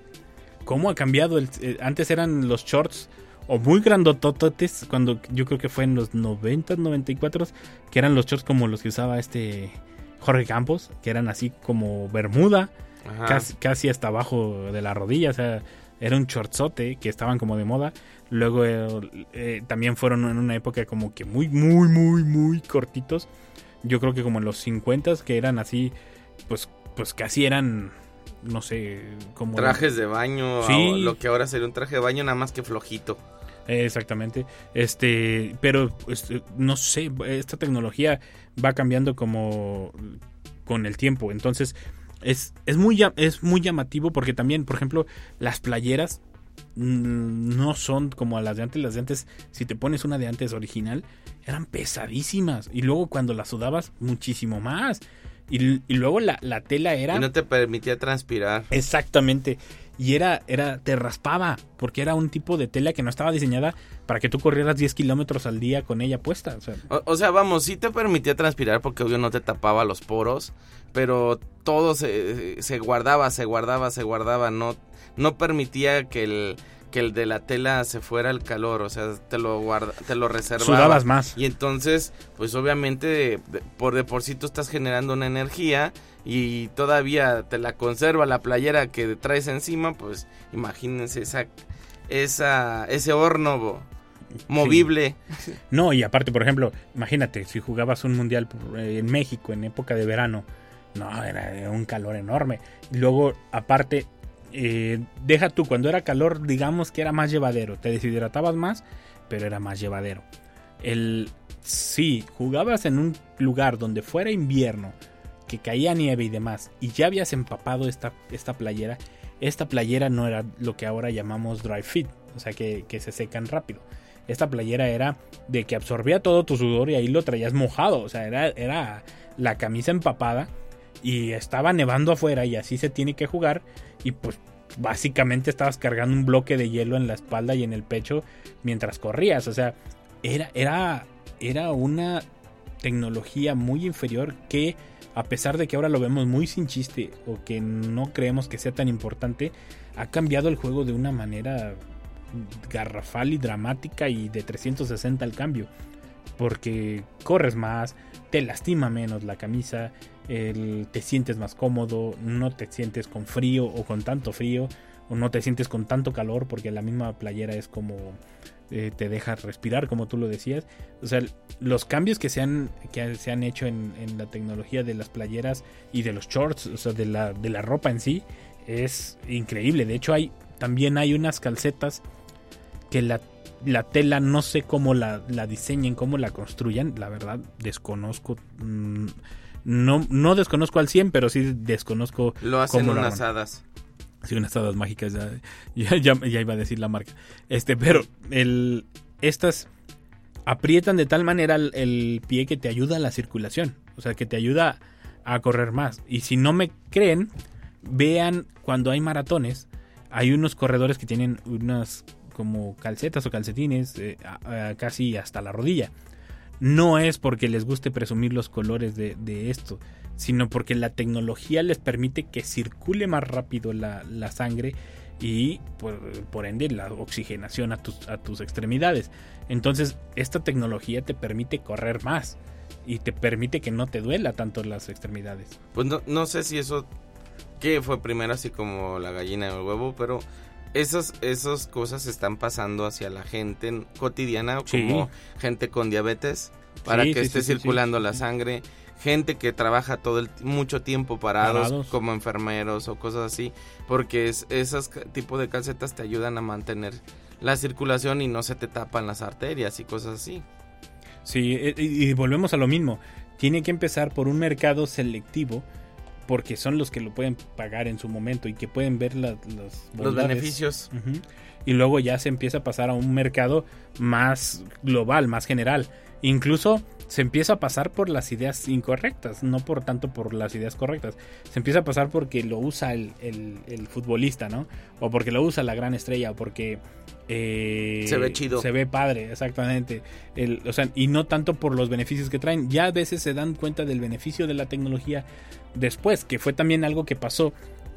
cómo ha cambiado, el, eh, antes eran los shorts o muy grandotototes, cuando yo creo que fue en los 90, 94, que eran los shorts como los que usaba este Jorge Campos, que eran así como bermuda, casi, casi hasta abajo de la rodilla, o sea, era un shortzote que estaban como de moda. Luego eh, eh, también fueron en una época como que muy, muy, muy, muy cortitos. Yo creo que como en los 50 que eran así, pues, pues casi eran, no sé, como... Trajes de baño, Sí. lo que ahora sería un traje de baño nada más que flojito. Exactamente. Este, pero eh, no sé, esta tecnología va cambiando como con el tiempo. Entonces, es, es, muy, es muy llamativo porque también, por ejemplo, las playeras no son como las de antes. Las de antes, si te pones una de antes original, eran pesadísimas. Y luego cuando las sudabas, muchísimo más. Y, y luego la, la tela era... Y no te permitía transpirar. Exactamente. Y era, era, te raspaba, porque era un tipo de tela que no estaba diseñada para que tú corrieras 10 kilómetros al día con ella puesta. O sea, O, sea, vamos, sí te permitía transpirar porque obvio no te tapaba los poros, pero todo se, se guardaba, se guardaba, se guardaba, no, no permitía que el, que el de la tela se fuera el calor, o sea, te lo guarda, te lo reservaba. Sudabas más. Y entonces, pues obviamente de- por de por sí tú estás generando una energía y todavía te la conserva la playera que traes encima, pues imagínense esa esa ese horno bo- movible. no, y aparte, por ejemplo, imagínate, si jugabas un mundial eh, en México en época de verano, no, era, era un calor enorme. Y luego, aparte, eh, deja tú, cuando era calor, digamos que era más llevadero, te deshidratabas más, pero era más llevadero. El, si jugabas en un lugar donde fuera invierno, que caía nieve y demás, y ya habías empapado esta, esta playera, esta playera no era lo que ahora llamamos dry fit, o sea que, que se secan rápido. Esta playera era de que absorbía todo tu sudor y ahí lo traías mojado, o sea, era, era la camisa empapada y estaba nevando afuera y así se tiene que jugar y pues básicamente estabas cargando un bloque de hielo en la espalda y en el pecho mientras corrías, o sea, era, era, era una tecnología muy inferior que a pesar de que ahora lo vemos muy sin chiste o que no creemos que sea tan importante, ha cambiado el juego de una manera garrafal y dramática y de 360 al cambio. Porque corres más, te lastima menos la camisa, el- te sientes más cómodo, no te sientes con frío o con tanto frío, o no te sientes con tanto calor porque la misma playera es como eh, te deja respirar, como tú lo decías. O sea, los cambios que se han, que se han hecho en, en la tecnología de las playeras y de los shorts, o sea, de la, de la ropa en sí, es increíble. De hecho, hay también hay unas calcetas que la, la tela no sé cómo la, la diseñen, cómo la construyan. La verdad, desconozco. No, no desconozco al 100, pero sí desconozco Lo hacen cómo unas hadas. Sí, unas hadas mágicas, ya, ya, ya- ya iba a decir la marca. Este, pero el, estas aprietan de tal manera el, el pie que te ayuda a la circulación. O sea, que te ayuda a correr más. Y si no me creen, vean cuando hay maratones, hay unos corredores que tienen unas como calcetas o calcetines eh, a- a casi hasta la rodilla. No es porque les guste presumir los colores de, esto, sino porque la tecnología les permite que circule más rápido la, sangre y por, por, ende la oxigenación a tus, a tus extremidades. Entonces esta tecnología te permite correr más y te permite que no te duela tanto las extremidades. Pues no, no sé si eso que fue primero así como la gallina del huevo, pero esas, esas cosas están pasando hacia la gente cotidiana, Sí. como gente con diabetes, para Sí, que sí, esté circulando la sangre, gente que trabaja todo el mucho tiempo parados, Parados. como enfermeros o cosas así, porque es, esos ca- tipo de calcetas te ayudan a mantener la circulación y no se te tapan las arterias y cosas así. Sí, e- y, y volvemos a lo mismo. Tiene que empezar por un mercado selectivo porque son los que lo pueden pagar en su momento y que pueden ver la- las Los beneficios. Y luego ya se empieza a pasar a un mercado más global, más general. Incluso se empieza a pasar por las ideas incorrectas, no por tanto por las ideas correctas. Se empieza a pasar porque lo usa el, el- el futbolista, ¿no? O porque lo usa la gran estrella, o porque... eh, Se ve chido. Se ve padre, exactamente. El- o sea, y no tanto por los beneficios que traen. Ya a veces se dan cuenta del beneficio de la tecnología después, que fue también algo que pasó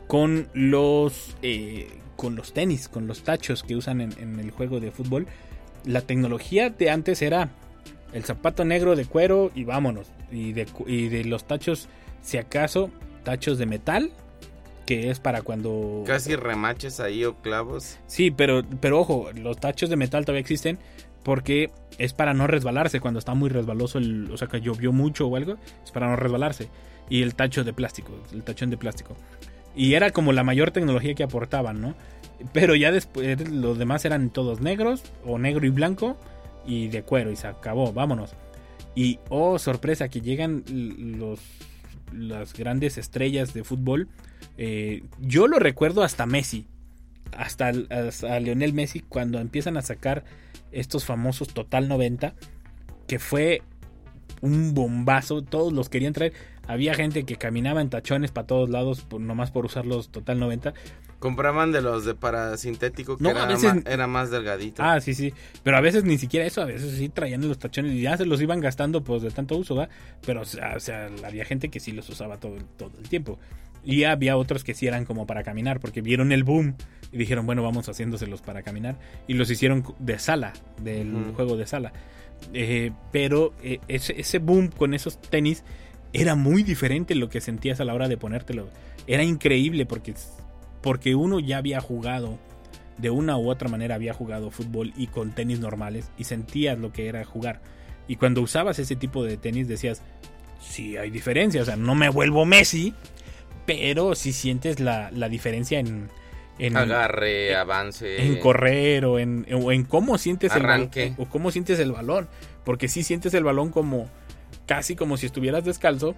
con los eh, con los tenis, con los tachos que usan en, en el juego de fútbol. La tecnología de antes era el zapato negro de cuero y vámonos. Y de, y de los tachos, si acaso, tachos de metal, que es para cuando... Casi remaches ahí o clavos. Sí, pero, pero ojo, los tachos de metal todavía existen porque es para no resbalarse cuando está muy resbaloso, el, o sea, que llovió mucho o algo, es para no resbalarse. Y el tacho de plástico, el tachón de plástico. Y era como la mayor tecnología que aportaban, ¿no? Pero ya después los demás eran todos negros o negro y blanco y de cuero y se acabó, vámonos. Y oh, sorpresa, que llegan los las grandes estrellas de fútbol. Eh, yo lo recuerdo hasta Messi, hasta, hasta Lionel Messi cuando empiezan a sacar estos famosos Total 90, que fue un bombazo, todos los querían traer. Había gente que caminaba en tachones para todos lados, por, nomás por usar los Total 90. Compraban de los de parasintético que No, era, a veces- ma- era más delgadito. Ah, sí, sí. Pero a veces ni siquiera eso, a veces sí traían los tachones y ya se los iban gastando pues de tanto uso, ¿va? Pero o sea, había gente que sí los usaba todo, el- todo el tiempo. Y había otros que sí eran como para caminar, porque vieron el boom y dijeron, bueno, vamos haciéndoselos para caminar. Y los hicieron de sala, del juego de sala. Eh, pero eh, ese, ese boom con esos tenis era muy diferente lo que sentías a la hora de ponértelo. Era increíble porque, porque uno ya había jugado de una u otra manera había jugado fútbol y con tenis normales y sentías lo que era jugar. Y cuando usabas ese tipo de tenis decías, sí hay diferencia, o sea, no me vuelvo Messi, pero sí sientes la, la diferencia en, en, Agarre, avance. en correr o en, o en cómo sientes el balón o cómo sientes el balón, porque sí sientes el balón como casi como si estuvieras descalzo,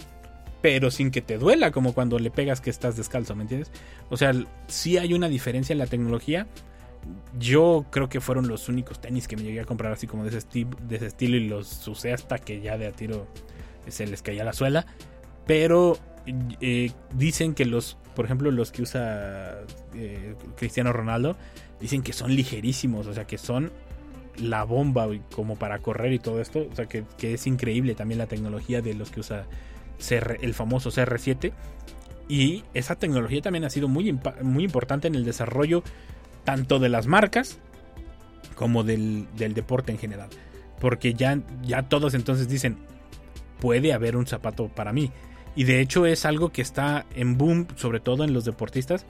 pero sin que te duela como cuando le pegas que estás descalzo, ¿me entiendes? O sea, sí hay una diferencia en la tecnología. Yo creo que fueron los únicos tenis que me llegué a comprar así como de ese, esti- de ese estilo y los usé hasta que ya de a tiro se les caía la suela. Pero eh, dicen que los, por ejemplo, los que usa eh, Cristiano Ronaldo, dicen que son ligerísimos, o sea, que son la bomba como para correr y todo esto. O sea, que, que es increíble también la tecnología de los que usa el famoso CR7. Y esa tecnología también ha sido muy, muy importante en el desarrollo tanto de las marcas como del, del deporte en general. Porque ya, ya todos entonces dicen, puede haber un zapato para mí. Y de hecho es algo que está en boom, sobre todo en los deportistas.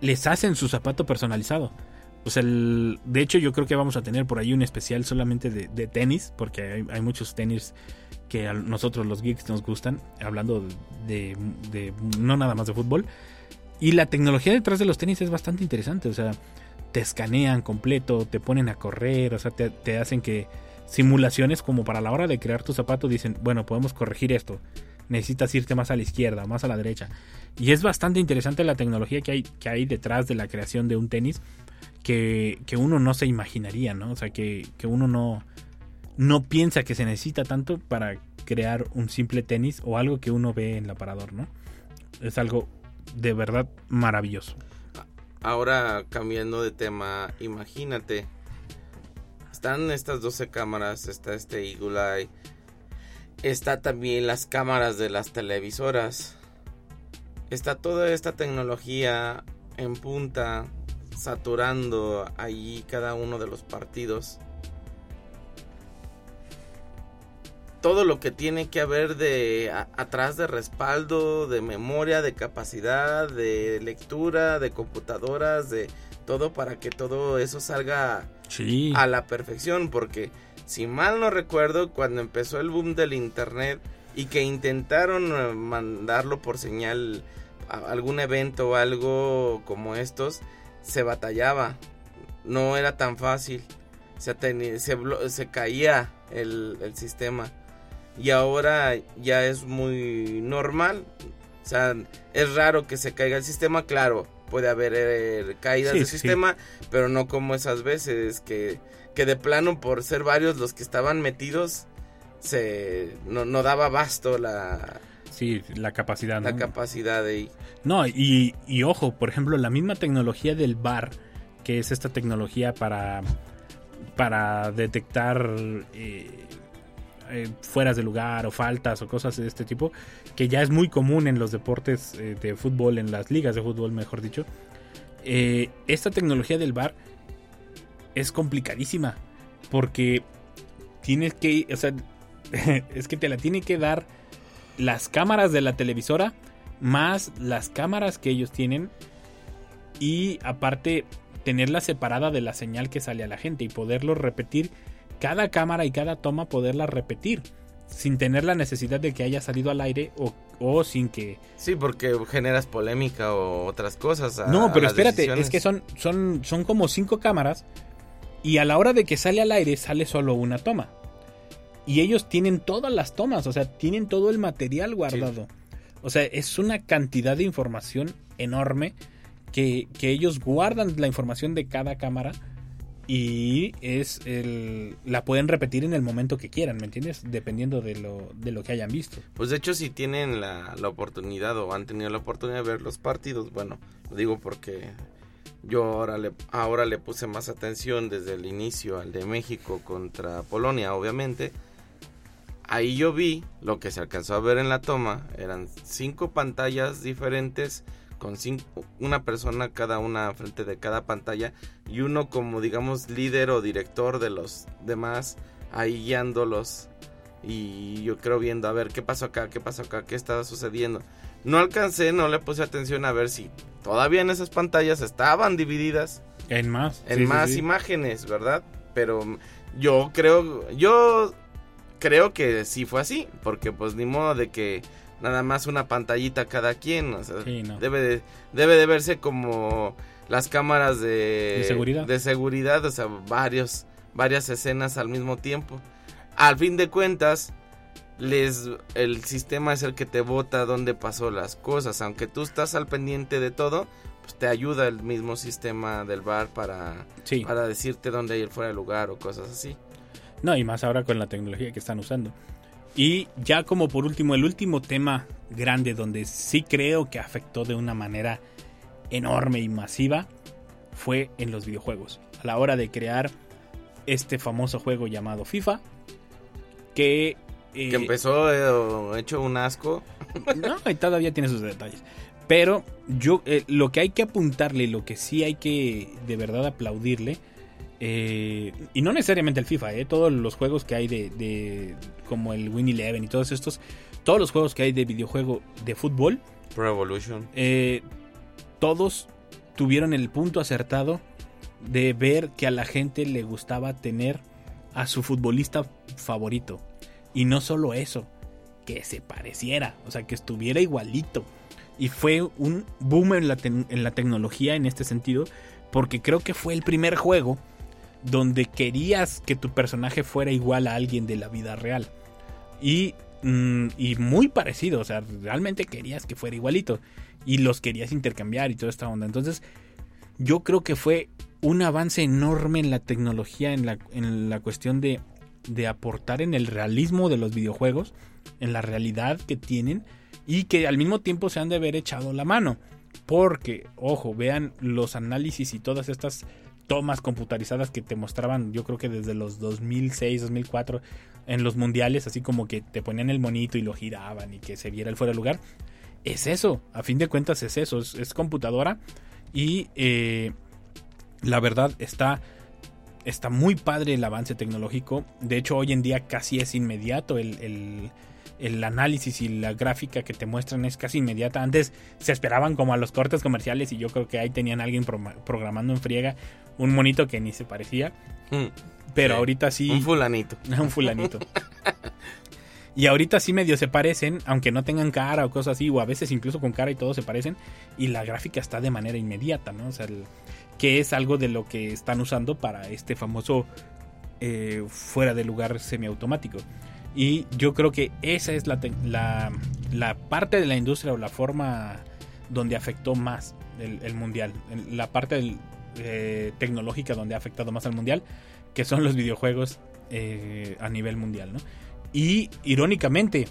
Les hacen su zapato personalizado. Sea, el- de hecho yo creo que vamos a tener por ahí un especial solamente de, tenis, porque hay, muchos tenis que a nosotros los geeks nos gustan, hablando de, no nada más de fútbol. Y la tecnología detrás de los tenis es bastante interesante, o sea, te escanean completo, te ponen a correr, o sea, te, te hacen que simulaciones como para la hora de crear tu zapato dicen, bueno, podemos corregir esto, necesitas irte más a la izquierda, más a la derecha. Y es bastante interesante la tecnología que hay, que hay detrás de la creación de un tenis que, que uno no se imaginaría, ¿no? O sea, que, que uno no, no piensa que se necesita tanto para crear un simple tenis o algo que uno ve en el aparador, ¿no? Es algo de verdad maravilloso. Ahora cambiando de tema, imagínate Están estas 12 cámaras, está este Eagle Eye, está también las cámaras de las televisoras, está toda esta tecnología en punta, saturando allí cada uno de los partidos. Todo lo que tiene que haber de a- atrás de respaldo, de memoria, de capacidad, de lectura, de computadoras, de todo para que todo eso salga Sí. a la perfección, porque si mal no recuerdo, cuando empezó el boom del internet y que intentaron eh, mandarlo por señal a algún evento o algo como estos, se batallaba, no era tan fácil, se, se, se caía el, el sistema. Y ahora ya es muy normal, o sea, es raro que se caiga el sistema, claro, puede haber eh, caídas Sí, de sí, sí. sistema, pero no como esas veces que, que de plano por ser varios los que estaban metidos se no, no daba abasto la, Sí, la capacidad. la ¿no? capacidad de No, y, y ojo, por ejemplo, la misma tecnología del bar, que es esta tecnología para, para detectar eh, eh, fueras de lugar o faltas o cosas de este tipo, que ya es muy común en los deportes eh, de fútbol, en las ligas de fútbol, mejor dicho. Eh, esta tecnología del bar es complicadísima, porque tienes que, o sea, es que te la tiene que dar las cámaras de la televisora más las cámaras que ellos tienen y aparte tenerla separada de la señal que sale a la gente y poderlo repetir cada cámara y cada toma poderla repetir sin tener la necesidad de que haya salido al aire o, o sin que Sí, porque generas polémica o otras cosas. a- no pero espérate decisiones. es que son son son como cinco cámaras y a la hora de que sale al aire sale solo una toma y ellos tienen todas las tomas o sea tienen todo el material guardado o sea es una cantidad de información enorme que, que ellos guardan la información de cada cámara y es el, la pueden repetir en el momento que quieran, ¿me entiendes? Dependiendo de lo, de lo que hayan visto. Pues de hecho si tienen la, la oportunidad o han tenido la oportunidad de ver los partidos, bueno, lo digo porque yo ahora le, ahora le puse más atención desde el inicio al de México contra Polonia, obviamente. Ahí yo vi lo que se alcanzó a ver en la toma, eran cinco pantallas diferentes con cinco, una persona cada una frente de cada pantalla y uno como digamos líder o director de los demás ahí guiándolos y yo creo viendo a ver qué pasó acá, qué pasó acá, qué estaba sucediendo. No alcancé, no le puse atención a ver si todavía en esas pantallas estaban divididas En más. en sí, sí, más sí. imágenes, ¿verdad? Pero yo creo, yo creo que sí fue así, porque pues ni modo de que nada más una pantallita cada quien, o sea, Sí, no. debe de debe de verse como las cámaras de, ¿De seguridad? de seguridad, o sea, varios varias escenas al mismo tiempo. Al fin de cuentas, les el sistema es el que te bota dónde pasó las cosas, aunque tú estás al pendiente de todo, pues te ayuda el mismo sistema del bar para Sí. para decirte dónde ir fuera de lugar o cosas así. No, y más ahora con la tecnología que están usando. Y ya como por último, el último tema grande donde sí creo que afectó de una manera enorme y masiva fue en los videojuegos. A la hora de crear este famoso juego llamado FIFA, que... eh, Que empezó eh, hecho un asco. no, y todavía tiene sus detalles. Pero yo, eh, lo que hay que apuntarle, lo que sí hay que de verdad aplaudirle, eh, y no necesariamente el FIFA, eh, todos los juegos que hay de, de- como el Win Eleven y todos estos, todos los juegos que hay de videojuego de fútbol, Pro Evolution. eh, todos tuvieron el punto acertado de ver que a la gente le gustaba tener a su futbolista favorito. Y no solo eso, que se pareciera, o sea, que estuviera igualito. Y fue un boom en la, tec- en la tecnología en este sentido, porque creo que fue el primer juego donde querías que tu personaje fuera igual a alguien de la vida real. Y, mm, y muy parecido, o sea, realmente querías que fuera igualito. Y los querías intercambiar y toda esta onda. Entonces, yo creo que fue un avance enorme en la tecnología, en la, en la cuestión de, de aportar en el realismo de los videojuegos, en la realidad que tienen y que al mismo tiempo se han de haber echado la mano. Porque, ojo, vean los análisis y todas estas tomas computarizadas que te mostraban, yo creo que desde los 2006, 2004, en los mundiales, así como que te ponían el monito y lo giraban y que se viera el fuera de lugar. Es eso, a fin de cuentas es eso, es, computadora y eh, la verdad está, está muy padre el avance tecnológico. De hecho, hoy en día casi es inmediato el- el análisis y la gráfica que te muestran es casi inmediata. Antes se esperaban como a los cortes comerciales y yo creo que ahí tenían a alguien pro- programando en friega un monito que ni se parecía. Mm, Pero Sí, ahorita sí. Un fulanito. un fulanito. Y ahorita sí medio se parecen, aunque no tengan cara o cosas así, o a veces incluso con cara y todo se parecen, y la gráfica está de manera inmediata, ¿no? O sea, el- que es algo de lo que están usando para este famoso eh, fuera de lugar semiautomático. Y yo creo que esa es la, la, la parte de la industria o la forma donde afectó más el, mundial, la parte eh, tecnológica donde ha afectado más al mundial, que son los videojuegos eh, a nivel mundial, ¿no? Y irónicamente,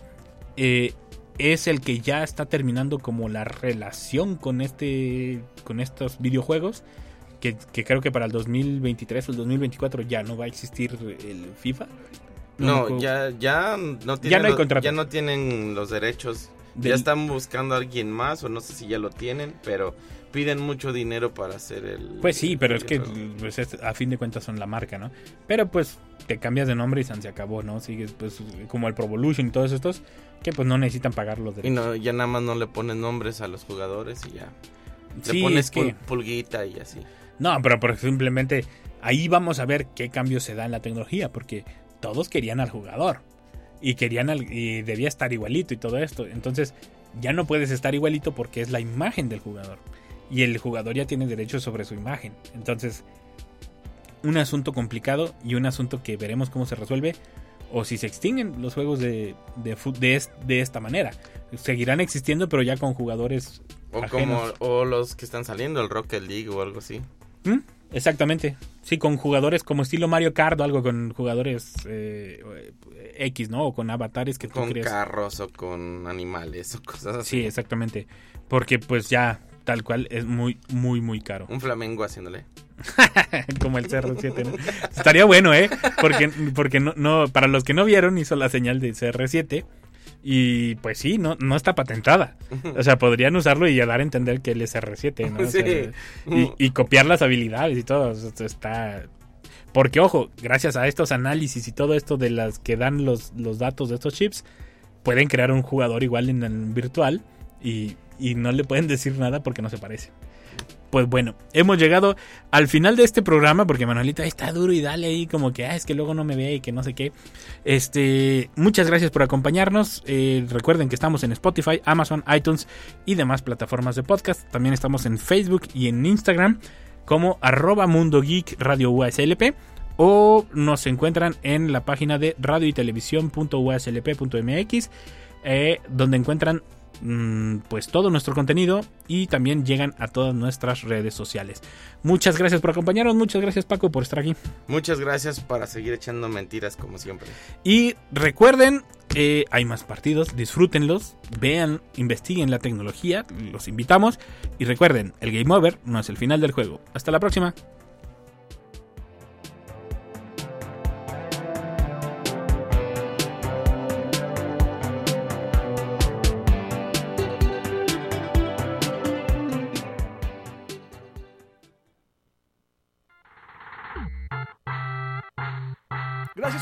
eh, es el que ya está terminando como la relación con este con estos videojuegos. Que, que creo que para el 2023 o el 2024 ya no va a existir el FIFA. No, ya, ya no tienen, no hay los- ya no tienen los derechos. Del- Ya están buscando a alguien más, o no sé si ya lo tienen, pero piden mucho dinero para hacer el. Pues sí, pero es que pues, es- a fin de cuentas son la marca, ¿no? Pero pues te cambias de nombre y se acabó, ¿no? Sigues pues como el Pro Evolution y todos estos que pues no necesitan pagar los Y derechos. no, ya nada más no le ponen nombres a los jugadores y ya. Sí, le pones es que- pul- pulguita y así. No, pero por simplemente ahí vamos a ver qué cambio se da en la tecnología, porque todos querían al jugador y querían al, y debía estar igualito y todo esto. Entonces ya no puedes estar igualito porque es la imagen del jugador y el jugador ya tiene derechos sobre su imagen. Entonces un asunto complicado y un asunto que veremos cómo se resuelve o si se extinguen los juegos de, de, de, es- de esta manera. Seguirán existiendo pero ya con jugadores O como o los que están saliendo, el Rocket League o algo así. ¿Mm? Exactamente. Sí, con jugadores como estilo Mario Kart o algo con jugadores eh, X, ¿no? O con avatares que tú Con creas. carros o con animales o cosas así. Sí, exactamente. Porque pues ya tal cual es muy, muy, muy caro. Un flamengo haciéndole. como el CR7, ¿no? Estaría bueno, ¿eh? Porque, porque no, no, para los que no vieron, hizo la señal de CR7. Y pues sí, no, no está patentada. O sea, podrían usarlo y ya dar a entender que él es CR7, ¿no? O sea, Sí. y, y copiar las habilidades y todo. Esto está. Porque, ojo, gracias a estos análisis y todo esto de las que dan los, los datos de estos chips, pueden crear un jugador igual en el virtual y, y no le pueden decir nada porque no se parece. Pues bueno, hemos llegado al final de este programa porque Manuelita está duro y dale ahí como que, ah, es que luego no me ve y que no sé qué. Este, muchas gracias por acompañarnos. Eh, recuerden que estamos en Spotify, Amazon, iTunes y demás plataformas de podcast. También estamos en Facebook y en Instagram como arroba Mundo Geek Radio o nos encuentran en la página de radio y televisión.uslp.mx eh, donde encuentran pues todo nuestro contenido y también llegan a todas nuestras redes sociales. Muchas gracias por acompañarnos, muchas gracias Paco por estar aquí. Muchas gracias para seguir echando mentiras como siempre. Y recuerden, eh, hay más partidos, disfrútenlos, vean, investiguen la tecnología, los invitamos. Y recuerden, el game over no es el final del juego. Hasta la próxima.